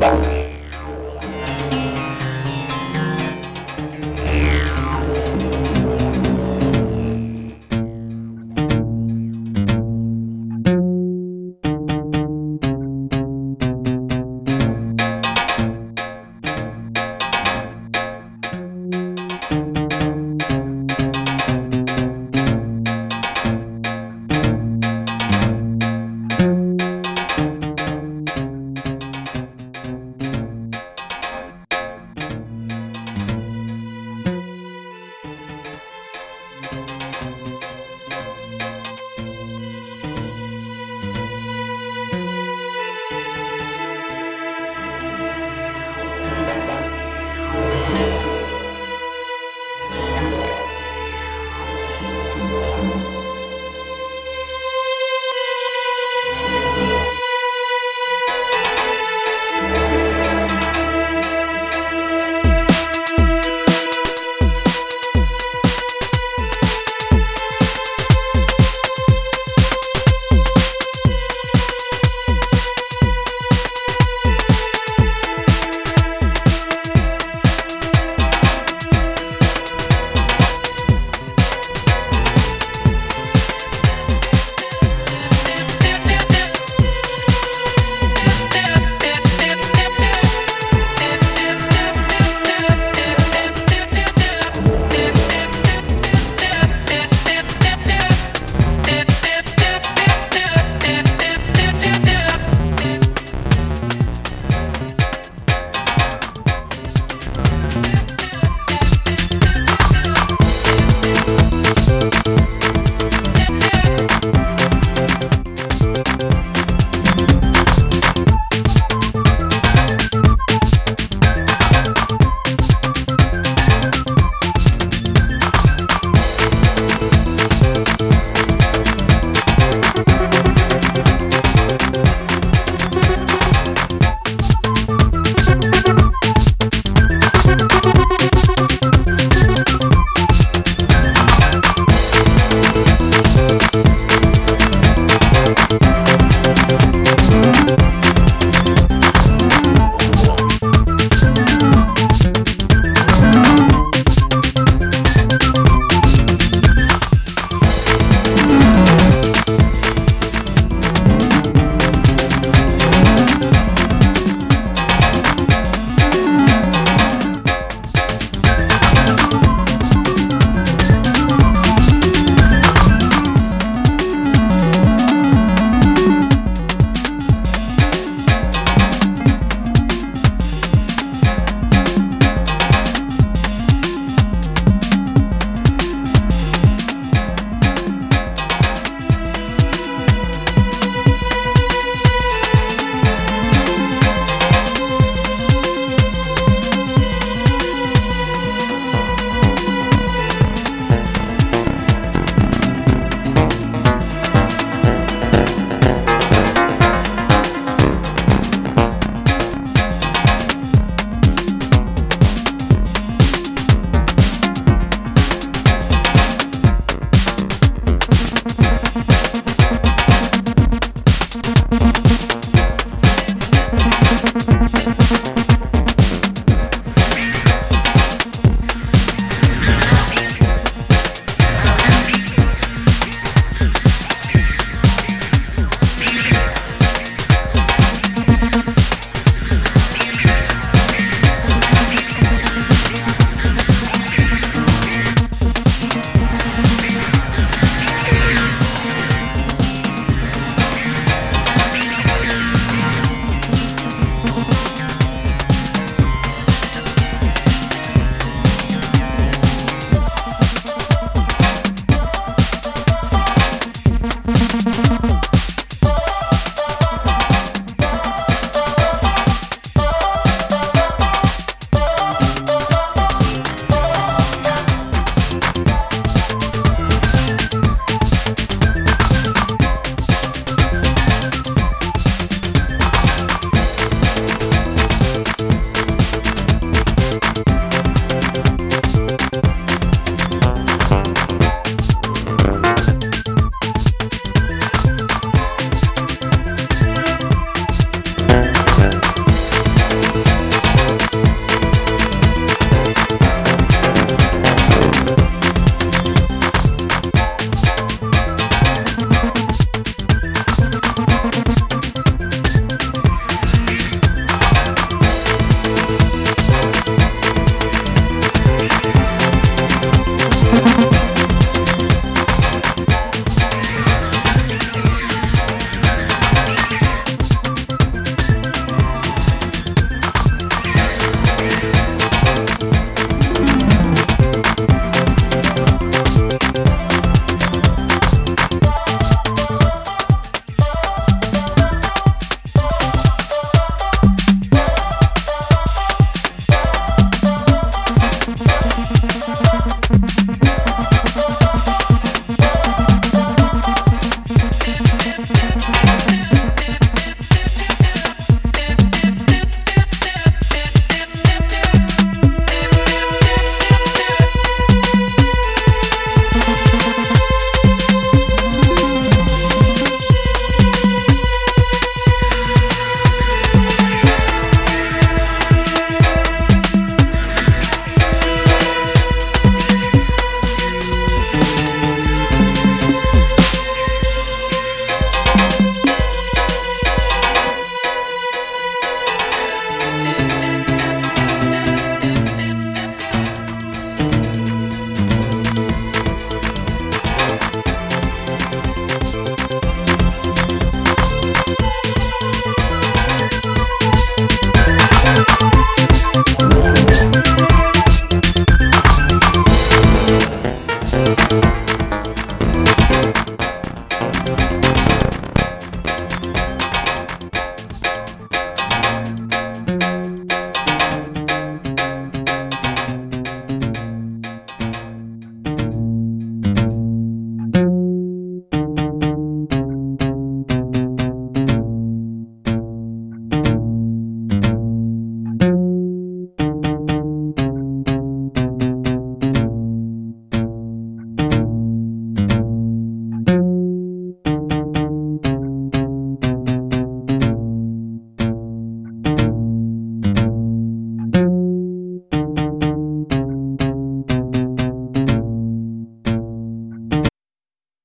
Bye.